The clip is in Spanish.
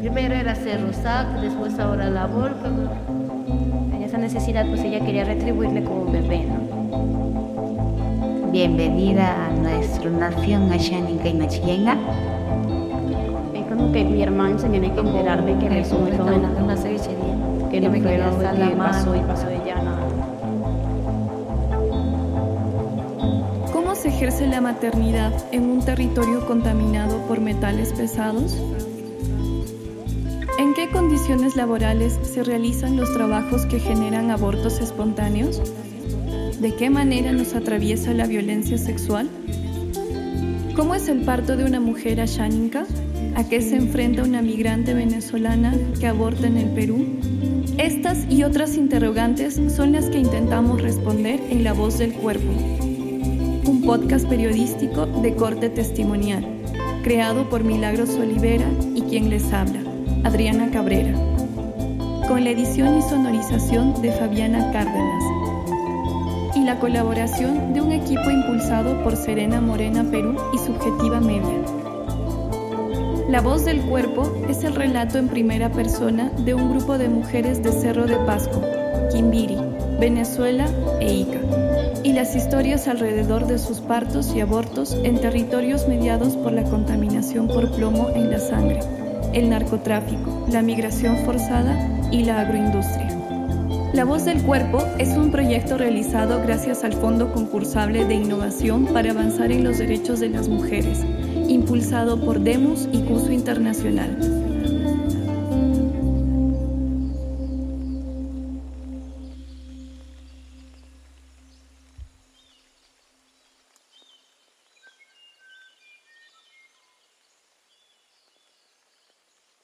Primero era Cerro Sac, después ahora la Volca. En esa necesidad, pues ella quería retribuirle como un bebé, ¿no? Bienvenida a nuestra nación Ashaninka y Machillenga. Es como que mi hermano se tiene que enterar de que muy joven. Una cevichería. Que no fue lo que pasó y pasó de ya ejerce la maternidad en un territorio contaminado por metales pesados? ¿En qué condiciones laborales se realizan los trabajos que generan abortos espontáneos? ¿De qué manera nos atraviesa la violencia sexual? ¿Cómo es el parto de una mujer asháninca? ¿A qué se enfrenta una migrante venezolana que aborta en el Perú? Estas y otras interrogantes son las que intentamos responder en La Voz del Cuerpo, un podcast periodístico de corte testimonial, creado por Milagros Olivera y quien les habla, Adriana Cabrera, con la edición y sonorización de Fabiana Cárdenas y la colaboración de un equipo impulsado por Serena Morena Perú y Subjetiva Media. La voz del cuerpo es el relato en primera persona de un grupo de mujeres de Cerro de Pasco, Quimbiri, Venezuela e Ica, y las historias alrededor de sus partos y abortos en territorios mediados por la contaminación por plomo en la sangre, el narcotráfico, la migración forzada y la agroindustria. La Voz del Cuerpo es un proyecto realizado gracias al Fondo Concursable de Innovación para Avanzar en los Derechos de las Mujeres, impulsado por Demus y Curso Internacional.